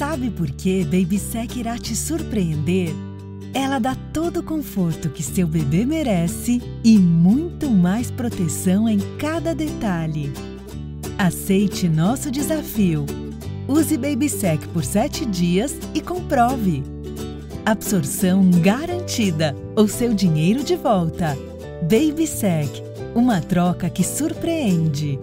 Sabe por que Babysec irá te surpreender? Ela dá todo o conforto que seu bebê merece e muito mais proteção em cada detalhe. Aceite nosso desafio. Use Babysec por 7 dias e comprove. Absorção garantida ou seu dinheiro de volta. Babysec, uma troca que surpreende.